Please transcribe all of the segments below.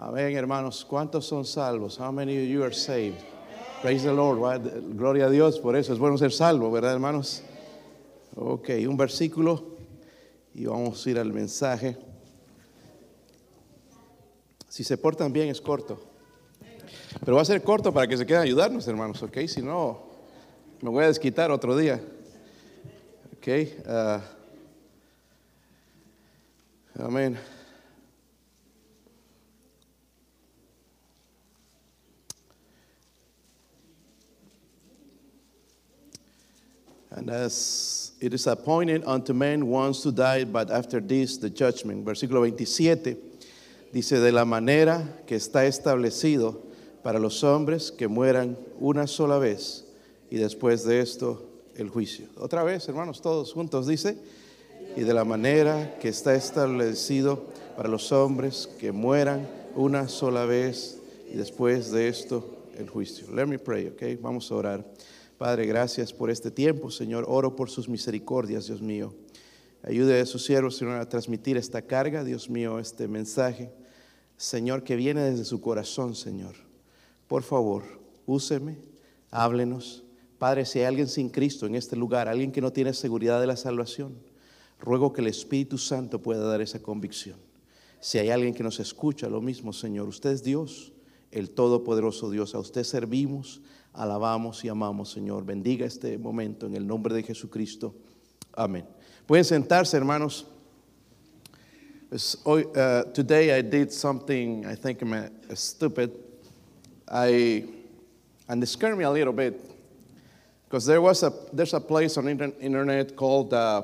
Amén, hermanos. ¿Cuántos son salvos? How many of you are saved? Praise the Lord. right? Gloria a Dios por eso. Es bueno ser salvo, ¿verdad, hermanos? Ok, un versículo y vamos a ir al mensaje. Si se portan bien es corto. Pero va a ser corto para que se queden a ayudarnos, hermanos, ok? Si no, me voy a desquitar otro día. Ok. ah, amén. And as it is appointed unto men once to die, but after this the judgment. Versículo 27 dice, de la manera que está establecido para los hombres que mueran una sola vez y después de esto el juicio. Otra vez, hermanos, todos juntos dice, y de la manera que está establecido para los hombres que mueran una sola vez y después de esto el juicio. Let me pray, ok? Vamos a orar. Padre, gracias por este tiempo, Señor. Oro por sus misericordias, Dios mío. Ayude a sus siervos, Señor, a transmitir esta carga, Dios mío, este mensaje, Señor, que viene desde su corazón, Señor. Por favor, úseme, háblenos. Padre, si hay alguien sin Cristo en este lugar, alguien que no tiene seguridad de la salvación, ruego que el Espíritu Santo pueda dar esa convicción. Si hay alguien que nos escucha, lo mismo, Señor. Usted es Dios, el Todopoderoso Dios. A usted servimos, alabamos y amamos, Señor. Bendiga este momento en el nombre de Jesucristo. Amén. Pueden sentarse, hermanos. Uh, today I did something I think I'm stupid. I and it scared me a little bit because there was a there's a place on inter- internet called uh,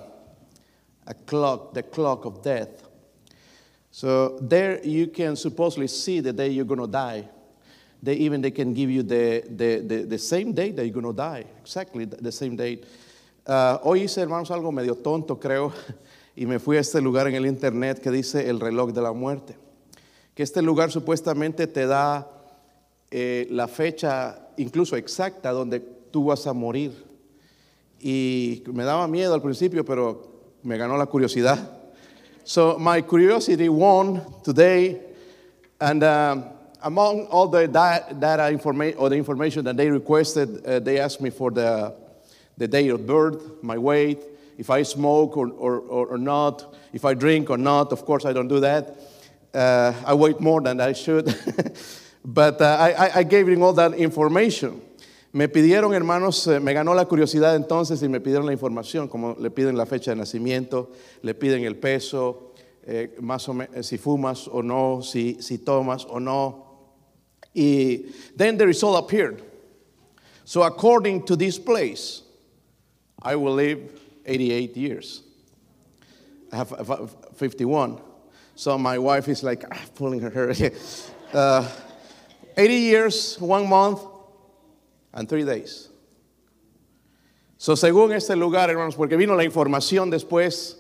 a clock, the clock of death. So there you can supposedly see the day you're gonna die. They even they can give you the, the, the, same date that you're gonna die, exactly the, same date. Uh, hoy hice, hermanos, algo medio tonto, creo, y me fui a este lugar en el internet que dice el reloj de la muerte. Que este lugar supuestamente te da eh, la fecha incluso exacta donde tú vas a morir. Y me daba miedo al principio, pero me ganó la curiosidad. So my curiosity won today, and um, among all the data information or the information that they requested, uh, they asked me for the the date of birth, my weight, if I smoke or, or, or, not, if I drink or not. Of course, I don't do that. Uh, I weigh more than I should, but uh, I, I- gave them all that information. Me pidieron, hermanos, eh, me ganó la curiosidad entonces y me pidieron la información, como le piden la fecha de nacimiento, le piden el peso, eh, más o menos, si fumas o no, si, si tomas o no. Then the result appeared. So according to this place, I will live 88 years. I have I have 51. So my wife is like ah, pulling her hair. uh, 80 years, one month, and three days. So según este lugar, hermanos, porque vino la información después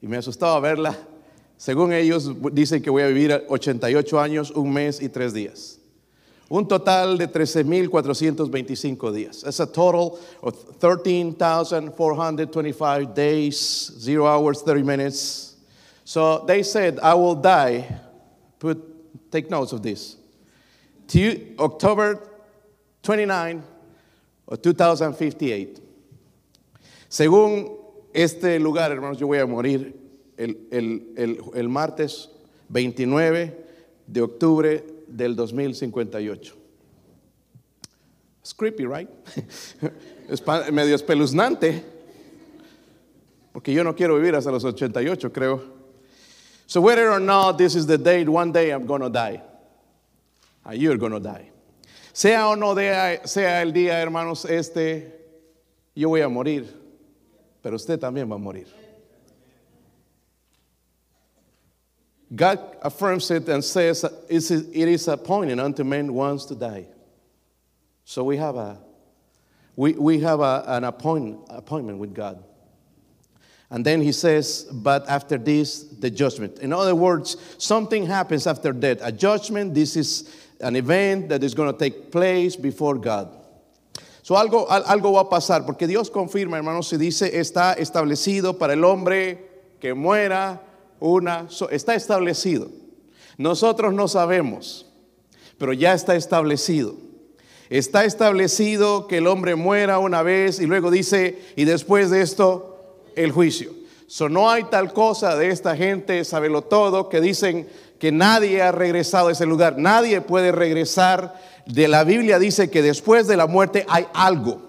y me asustaba verla. Según ellos dicen que voy a vivir 88 años, un mes y tres días. Un total de 13,425 días. That's a total of 13,425 days, 0 hours, 30 minutes. So they said, I will die. Put, take notes of this. To October 29 of 2058. Según este lugar, hermanos, yo voy a morir el, el- el- el martes 29 de octubre del 2058. It's creepy, right? Es medio espeluznante, porque yo no quiero vivir hasta los 88, creo. So whether or not this is the date, one day I'm to die. And you're to die. Sea o no sea el día, hermanos, este, yo voy a morir, pero usted también va a morir. God affirms it and says, "It is- appointed unto men once to die. So we have, a, we, we have a, an appoint, appointment with God. And then he says, but after this, the judgment. In other words, something happens after death. A judgment, this is an event that is going to take place before God. So algo, al- algo va a pasar, porque Dios confirma, hermanos, y dice, está establecido para el hombre que muera una, está establecido. Nosotros no sabemos, pero ya está establecido. Está establecido que el hombre muera una vez y luego dice, y después de esto, el juicio. So, no hay tal cosa de esta gente, sabelo todo, que dicen que nadie ha regresado a ese lugar. Nadie puede regresar. De la Biblia dice que después de la muerte hay algo,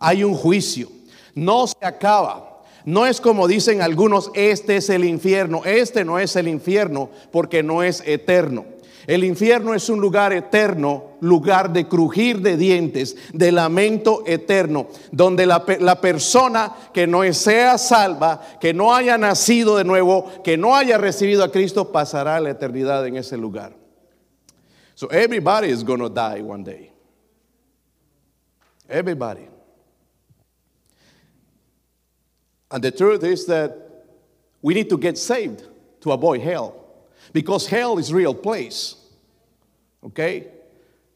hay un juicio. No se acaba. No es como dicen algunos, este es el infierno. Este no es el infierno porque no es eterno. El infierno es un lugar eterno, lugar de crujir de dientes, de lamento eterno, donde la, persona que no sea salva, que no haya nacido de nuevo, que no haya recibido a Cristo, pasará la eternidad en ese lugar. So everybody is going to die one day. Everybody. And the truth is that we need to get saved to avoid hell. Because hell is a real place. Okay?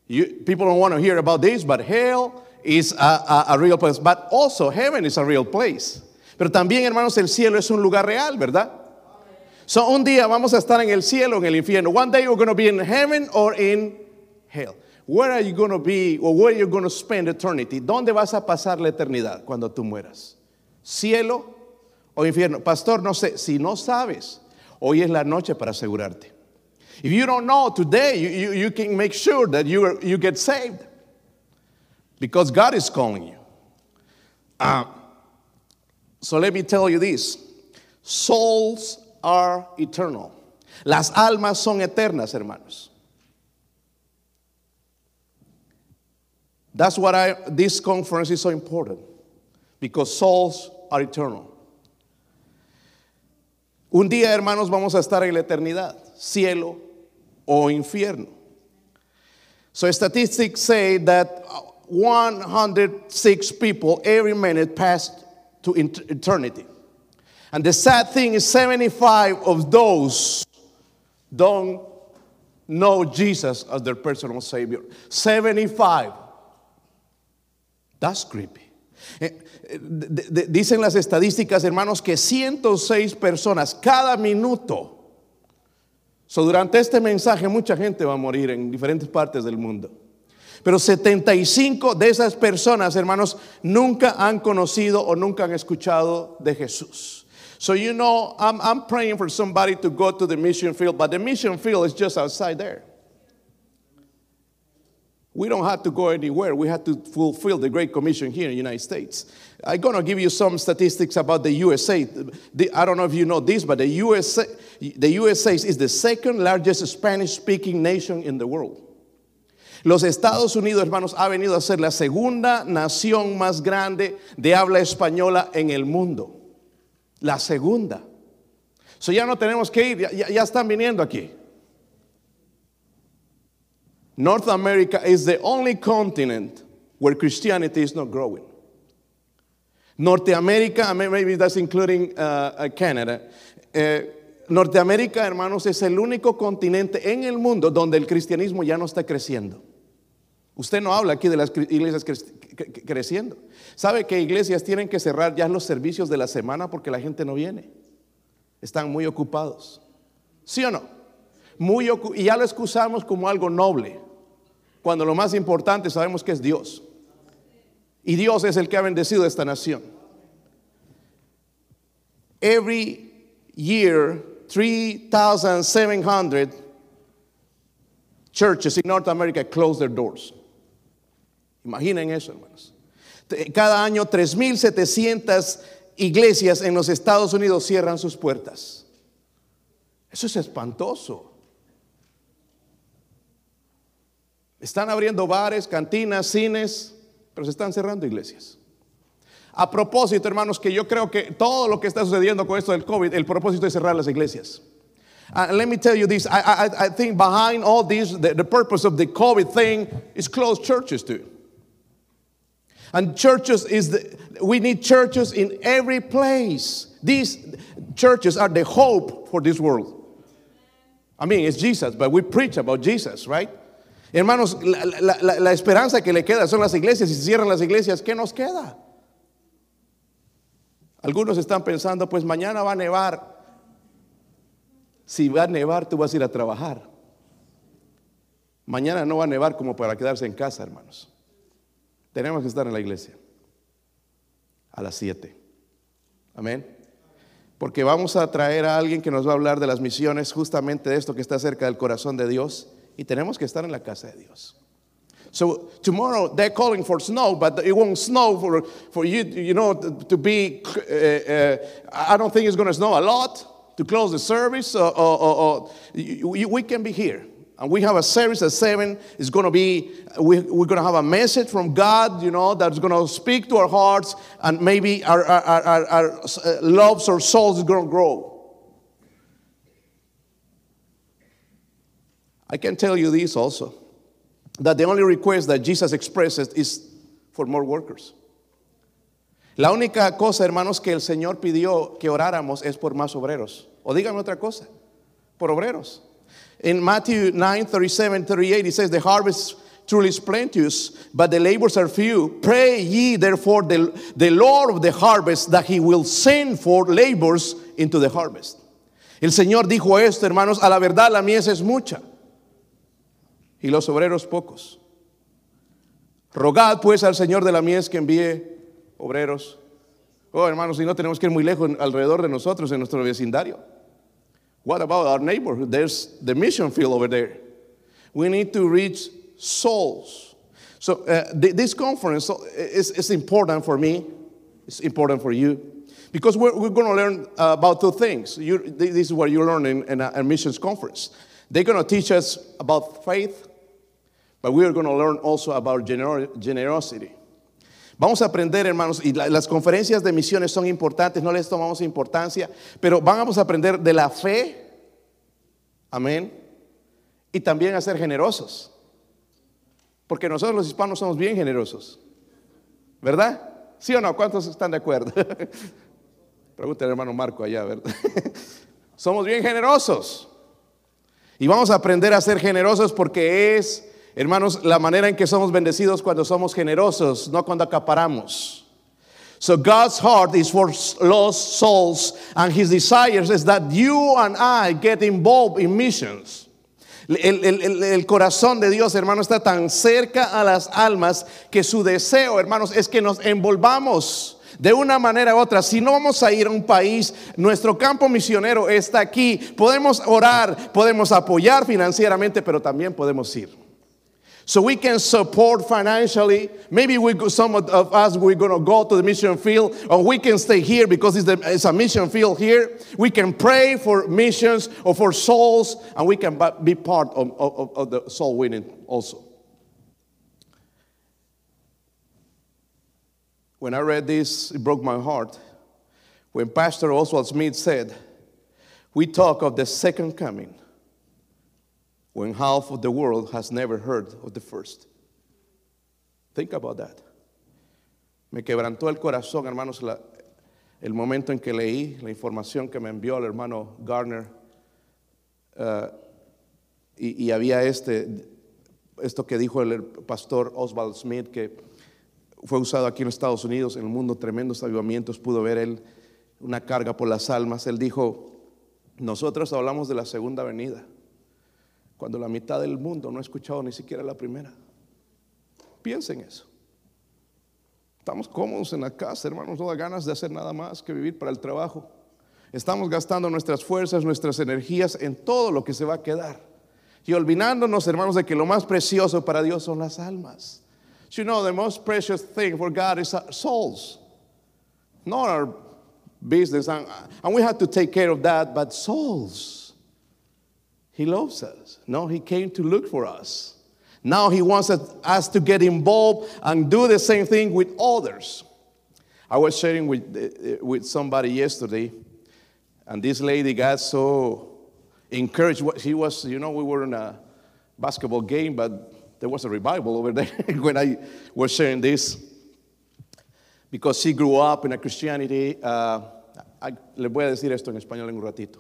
You, people don't want to hear about this, but hell is a, a, a real place. But also heaven is a real place. Pero también, hermanos, el cielo es un lugar real, ¿verdad? So un día vamos a estar en el cielo, en el infierno. One day we're going to be in heaven or in hell. Where are you going to be or where are you going to spend eternity? ¿Dónde vas a pasar la eternidad cuando tú mueras? ¿Cielo o infierno? Pastor, no sé, si no sabes, Hoy es la noche para asegurarte. If you don't know today, you, you, you can make sure that you, are, you get saved because God is calling you. Uh, so let me tell you this souls are eternal. Las almas son eternas, hermanos. That's what this conference is so important because souls are eternal. Un día, hermanos, vamos a estar en la eternidad, cielo o infierno. So statistics say that 106 people every minute passed to eternity. And the sad thing is 75 of those don't know Jesus as their personal savior. 75. That's creepy. Eh, dicen las estadísticas, hermanos, que 106 personas cada minuto. So, durante este mensaje mucha gente va a morir en diferentes partes del mundo. Pero 75 de esas personas, hermanos, nunca han conocido o nunca han escuchado de Jesús. So, you know, I'm, I'm praying for somebody to go to the mission field, but the mission field is just outside there. We don't have to go anywhere. We have to fulfill the Great Commission here in the United States. I'm going to give you some statistics about the USA. The, I don't know if you know this, but the USA, the USA is the second largest Spanish speaking nation in the world. Los Estados Unidos, hermanos, ha venido a ser la segunda nación más grande de habla española en el mundo. La segunda. So ya no tenemos que ir, ya, ya están viniendo aquí. North America is the only continent where Christianity is not growing. Norteamérica, maybe that's including uh, uh, Canada. Eh, Norteamérica, hermanos, es el único continente en el mundo donde el cristianismo ya no está creciendo. Usted no habla aquí de las iglesias creciendo. ¿Sabe que iglesias tienen que cerrar ya los servicios de la semana porque la gente no viene? Están muy ocupados. ¿Sí o no? Muy y ya lo excusamos como algo noble. Cuando lo más importante sabemos que es Dios. Y Dios es el que ha bendecido esta nación. Every year, 3,700 churches in North America close their doors. Imaginen eso, hermanos. Cada año 3.700 iglesias en los Estados Unidos cierran sus puertas. Eso es espantoso. Están abriendo bares, cantinas, cines, pero se están cerrando iglesias. A propósito, hermanos, que yo creo que todo lo que está sucediendo con esto del COVID, el propósito es cerrar las iglesias. Uh, let me tell you this. I, I, I think behind all this, the, the, purpose of the COVID thing is close churches too. And churches is the, we need churches in every place. These churches are the hope for this world. I mean, it's Jesus, but we preach about Jesus, right? Hermanos, la, esperanza que le queda son las iglesias. Y si cierran las iglesias, ¿qué nos queda? Algunos están pensando, pues mañana va a nevar. Si va a nevar, tú vas a ir a trabajar. Mañana no va a nevar como para quedarse en casa, hermanos. Tenemos que estar en la iglesia a las 7. Amén. Porque vamos a traer a alguien que nos va a hablar de las misiones, justamente de esto que está cerca del corazón de Dios. Y tenemos que estar en la casa de Dios. So tomorrow they're calling for snow, but it won't snow for, for you, you know, to be. Uh, uh, I don't think it's going to snow a lot to close the service. Or, or, or, we can be here. And we have a service at 7. It's going to be, we, we're going to have a message from God, you know, that's going to speak to our hearts, and maybe our, our, our, our uh, loves or souls is going to grow. I can tell you this also that the only request that Jesus expresses is for more workers. La única cosa, hermanos, que el Señor pidió que oráramos es por más obreros. O díganme otra cosa, por obreros. In Matthew 9, 37, 38, he says, The harvest truly is plenteous, but the labors are few. Pray ye therefore the, the Lord of the harvest that he will send for labors into the harvest. El Señor dijo esto, hermanos, a la verdad la mies es mucha y los obreros pocos. Rogad pues al Señor de la mies que envíe obreros. Oh, hermanos, si no tenemos que ir muy lejos alrededor de nosotros, en nuestro vecindario. What about our neighborhood? There's the mission field over there. We need to reach souls. So uh, th this conference is, is, important for me. It's important for you. Because we're, we're going to learn about two things. You, this is what you learn in, in a missions conference. They're going to teach us about faith, but we are going to learn also about gener generosity. Vamos a aprender, hermanos, y la, las conferencias de misiones son importantes, no les tomamos importancia, pero vamos a aprender de la fe, amén, y también a ser generosos. Porque nosotros los hispanos somos bien generosos, ¿verdad? ¿Sí o no? ¿Cuántos están de acuerdo? Pregúntale al hermano Marco allá, ¿verdad? somos bien generosos. Y vamos a aprender a ser generosos porque es Hermanos, la manera en que somos bendecidos cuando somos generosos, no cuando acaparamos. So God's heart is for lost souls, and His desires is that you and I get involved in missions. El, corazón de Dios, hermano, está tan cerca a las almas que su deseo, hermanos, es que nos envolvamos de una manera u otra. Si no vamos a ir a un país, nuestro campo misionero está aquí. Podemos orar, podemos apoyar financieramente, pero también podemos ir. So we can support financially. Maybe we, some of us, we're going to go to the mission field, or we can stay here because it's, the, it's a mission field here. We can pray for missions or for souls, and we can be part of, of, of the soul winning also. When I read this, it broke my heart. When Pastor Oswald Smith said, We talk of the second coming when half of the world has never heard of the first. Think about that. Me quebrantó el corazón, hermanos, la, el momento en que leí la información que me envió el hermano Garner. Uh, y, y, había este, esto que dijo el pastor Oswald Smith, que fue usado aquí en Estados Unidos, en el mundo, tremendos avivamientos, pudo ver él una carga por las almas. Él dijo, nosotros hablamos de la segunda venida cuando la mitad del mundo no ha escuchado ni siquiera la primera. Piensen eso. Estamos cómodos en la casa, hermanos, no da ganas de hacer nada más que vivir para el trabajo. Estamos gastando nuestras fuerzas, nuestras energías en todo lo que se va a quedar. Y olvidándonos, hermanos, de que lo más precioso para Dios son las almas. You know, the most precious thing for God is souls, not our business. And we have to take care of that, but souls. He loves us. No, He came to look for us. Now He wants us to get involved and do the same thing with others. I was sharing with, uh, with somebody yesterday, and this lady got so encouraged. She was, you know, we were in a basketball game, but there was a revival over there when I was sharing this. Because she grew up in a Christianity. Uh, I, le voy a decir esto en español en un ratito.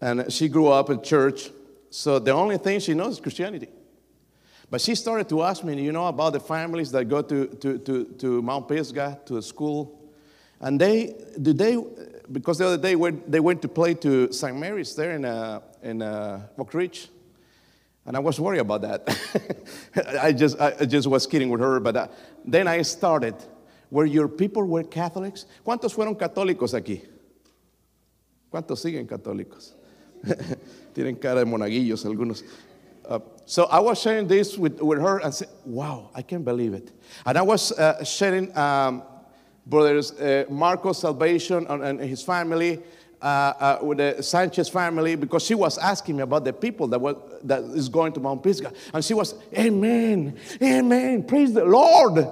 And she grew up in church, so the only thing she knows is Christianity. But she started to ask me, you know, about the families that go to, to, to, to Mount Pisgah, to the school. And they, do they, because the other day they went to play to St. Mary's there in, uh, in uh, Oak Ridge, and I was worried about that. I, just, I just was kidding with her, but uh, then I started. Where your people were Catholics? ¿Cuántos fueron católicos aquí? ¿Cuántos siguen católicos? Tienen cara de monaguillos algunos. Uh, so I was sharing this with, with her and said, wow, I can't believe it. And I was uh, sharing um, brothers uh, Marco's salvation and, and his family uh, uh, with the Sanchez family because she was asking me about the people that, was, that is going to Mount Pisgah. And she was, Amen, Amen, praise the Lord.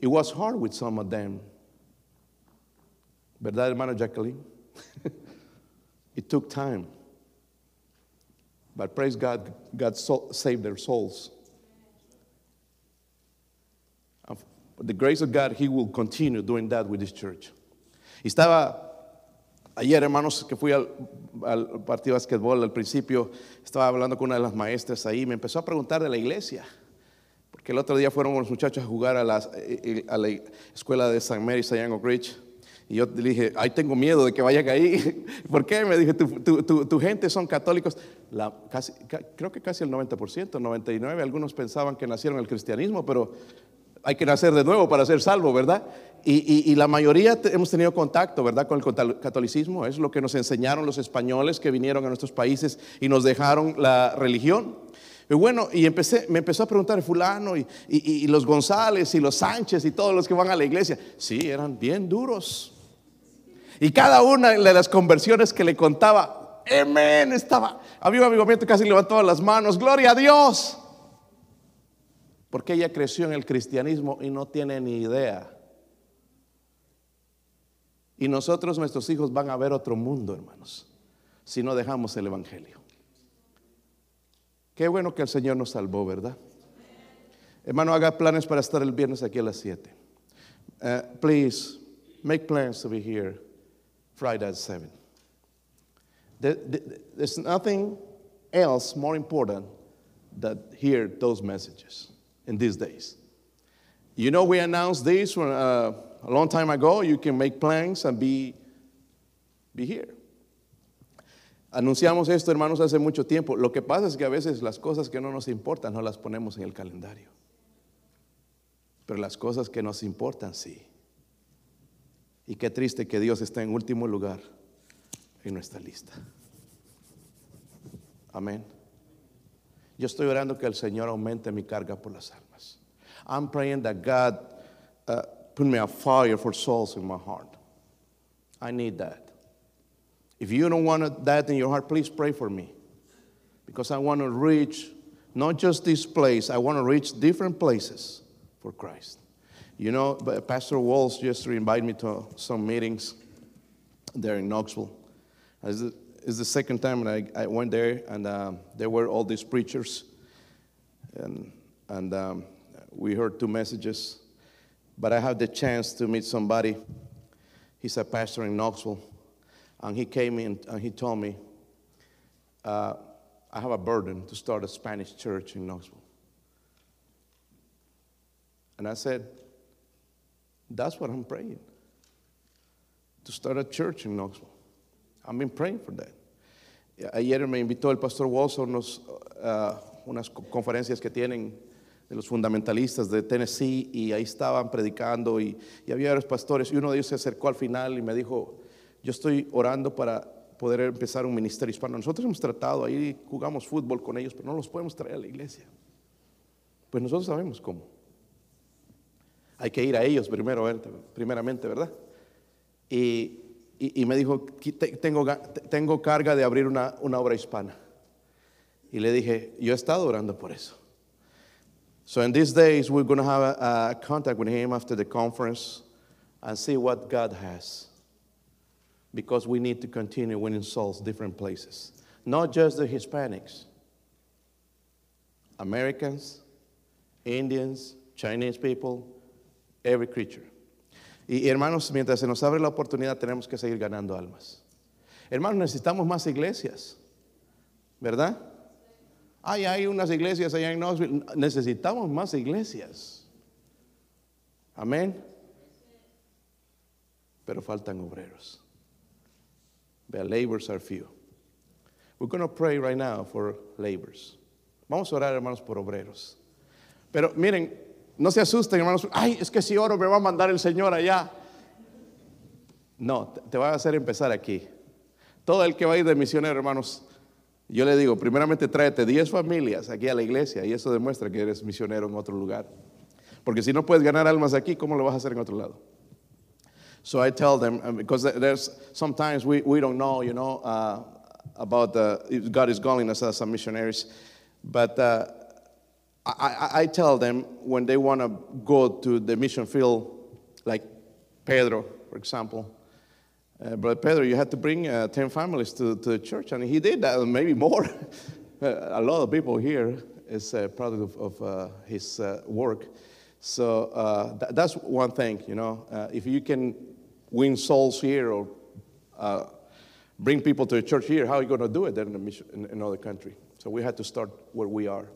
It was hard with some of them. ¿Verdad, hermano Jacqueline? it took time. But praise God, God saved their souls. The grace of God, He will continue doing that with this church. Estaba ayer, hermanos, que fui al, partido de basquetbol al principio, estaba hablando con una de las maestras ahí, me empezó a preguntar de la iglesia. Porque el otro día fueron los muchachos a jugar a, eh, eh, la escuela de San Mary's allá. Y yo le dije, ay, tengo miedo de que vayan ahí. ¿Por qué? Me dije, tu, tu, tu, tu gente son católicos. La, casi, creo que casi el 90%, 99%. Algunos pensaban que nacieron el cristianismo, pero hay que nacer de nuevo para ser salvo, ¿verdad? Y, y, la mayoría hemos tenido contacto, ¿verdad? Con el catolicismo. Es lo que nos enseñaron los españoles que vinieron a nuestros países y nos dejaron la religión. Y bueno, y me empezó a preguntar fulano y, los González y los Sánchez y todos los que van a la iglesia. Sí, eran bien duros. Y cada una de las conversiones que le contaba, amén, estaba, había un avivamiento casi levantaba las manos, gloria a Dios. Porque ella creció en el cristianismo y no tiene ni idea. Y nosotros, nuestros hijos, van a ver otro mundo, hermanos, si no dejamos el Evangelio. Qué bueno que el Señor nos salvó, ¿verdad? Hermano, haga planes para estar el viernes aquí a las 7. Uh, please, make plans to be here Friday at 7. there's nothing else more important than hear those messages in these days. You know, we announced this when, uh, a long time ago. You can make plans and be, be here. Anunciamos esto, hermanos, hace mucho tiempo. Lo que pasa es que a veces las cosas que no nos importan no las ponemos en el calendario. Pero las cosas que nos importan, sí. Y qué triste que Dios está en último lugar en nuestra lista. Amén. Yo estoy orando que el Señor aumente mi carga por las almas. I'm praying that God uh, put me a fire for souls in my heart. I need that. If you don't want that in your heart, please pray for me. Because I want to reach not just this place, I want to reach different places for Christ. You know, Pastor Walls just invited me to some meetings there in Knoxville. It's the second time I, I went there, and um, there were all these preachers, and, and um, we heard two messages. But I had the chance to meet somebody. He's a pastor in Knoxville, and he came in and he told me, uh, I have a burden to start a Spanish church in Knoxville. And I said, That's what I'm praying to start a church in Knoxville. I've been praying for that. Ayer me invitó el pastor Walsh a unos, uh, unas conferencias que tienen de los fundamentalistas de Tennessee y ahí estaban predicando y había varios pastores y uno de ellos se acercó al final y me dijo, yo estoy orando para poder empezar un ministerio hispano. Nosotros hemos tratado, ahí jugamos fútbol con ellos, pero no los podemos traer a la iglesia. Pues nosotros sabemos cómo. Hay que ir a ellos primero, primeramente, ¿verdad? Y y, me dijo, tengo, tengo carga de abrir una, una obra hispana. Y le dije, yo he estado orando por eso. So in these days, we're going to have a, a, contact with him after the conference and see what God has. Because we need to continue winning souls different places. Not just the Hispanics, Americans, Indians, Chinese people, every creature. Y hermanos, mientras se nos abre la oportunidad, tenemos que seguir ganando almas. Hermanos, necesitamos más iglesias, ¿verdad? Ay, hay unas iglesias allá en Knoxville. Necesitamos más iglesias. Amén. pero faltan obreros. The labors are few. We're going to pray right now for labors. Vamos a orar, hermanos, por obreros. Pero miren, no se asusten, hermanos. Ay, es que si oro me va a mandar el Señor allá. No, te va a hacer empezar aquí. Todo el que va a ir de misionero, hermanos, yo le digo, primeramente tráete 10 familias aquí a la iglesia y eso demuestra que eres misionero en otro lugar. Porque si no puedes ganar almas aquí, ¿cómo lo vas a hacer en otro lado? So I tell them, uh, because there's sometimes we, we don't know, you know, uh, about uh, God is calling us as missionaries. But uh, I, I, tell them when they want to go to the mission field, like Pedro, for example, uh, Brother Pedro, you had to bring uh, 10 families to, to the church, and he did that, maybe more. a lot of people here is a product of, of uh, his uh, work. So uh, th- that's one thing, you know. If you can win souls here or bring people to the church here, how are you going to do it then in, mission, in another country? So we had to start where we are.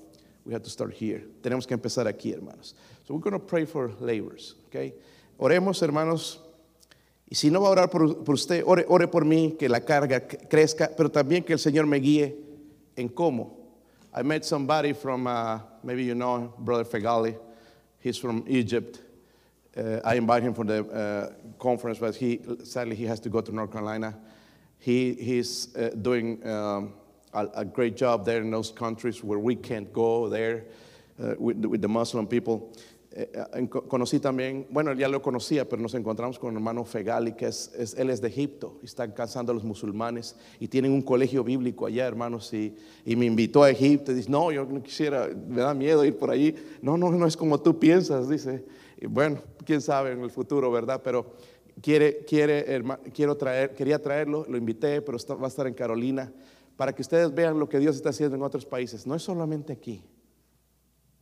We had to start here. Tenemos que empezar aquí, hermanos. So we're going to pray for laborers, okay? Oremos, hermanos. Y si no va a orar por, por usted, ore, ore, por mí, que la carga crezca, pero también que el Señor me guíe en cómo. I met somebody from, uh, maybe you know, Brother Fegali. He's from Egypt. Uh, I invited him for the uh, conference, but he sadly he has to go to North Carolina. He, he's uh, doing um, a, a, great job there in those countries where we can't go there uh, with, with, the Muslim people. Eh, eh, conocí también, bueno, ya lo conocía, pero nos encontramos con el hermano Fegali, que es, es, él es de Egipto, está casando a los musulmanes, y tienen un colegio bíblico allá, hermanos, y, y, me invitó a Egipto, y dice, no, yo no quisiera, me da miedo ir por allí. No, no, no es como tú piensas, dice. Bueno, quién sabe en el futuro, ¿verdad? Pero quiere, quiere, quiero traer, quería traerlo, lo invité, pero va a estar en Carolina, para que ustedes vean lo que Dios está haciendo en otros países. No es solamente aquí,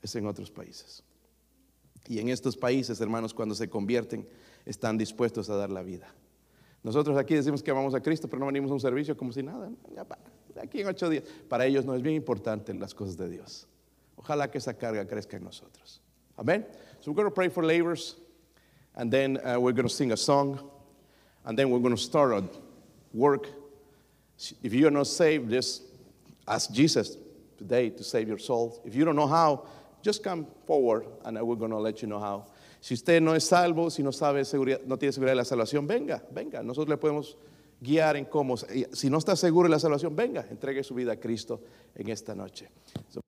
es en otros países. Y en estos países, hermanos, cuando se convierten, están dispuestos a dar la vida. Nosotros aquí decimos que amamos a Cristo, pero no venimos a un servicio como si nada. aquí en ocho días. Para ellos no es bien importante las cosas de Dios. Ojalá que esa carga crezca en nosotros. Amén. So we're going to pray for laborers. and then uh, we're going to sing a song, and then we're going to start a work. If you're not saved, just ask Jesus today to save your soul. If you don't know how, just come forward and we're going to let you know how. Si usted no es salvo, si no sabe seguridad, no tiene seguridad de la salvación, venga, venga. Nosotros le podemos guiar en cómo. Si no está seguro de la salvación, venga, entregue su vida a Cristo en esta noche. So,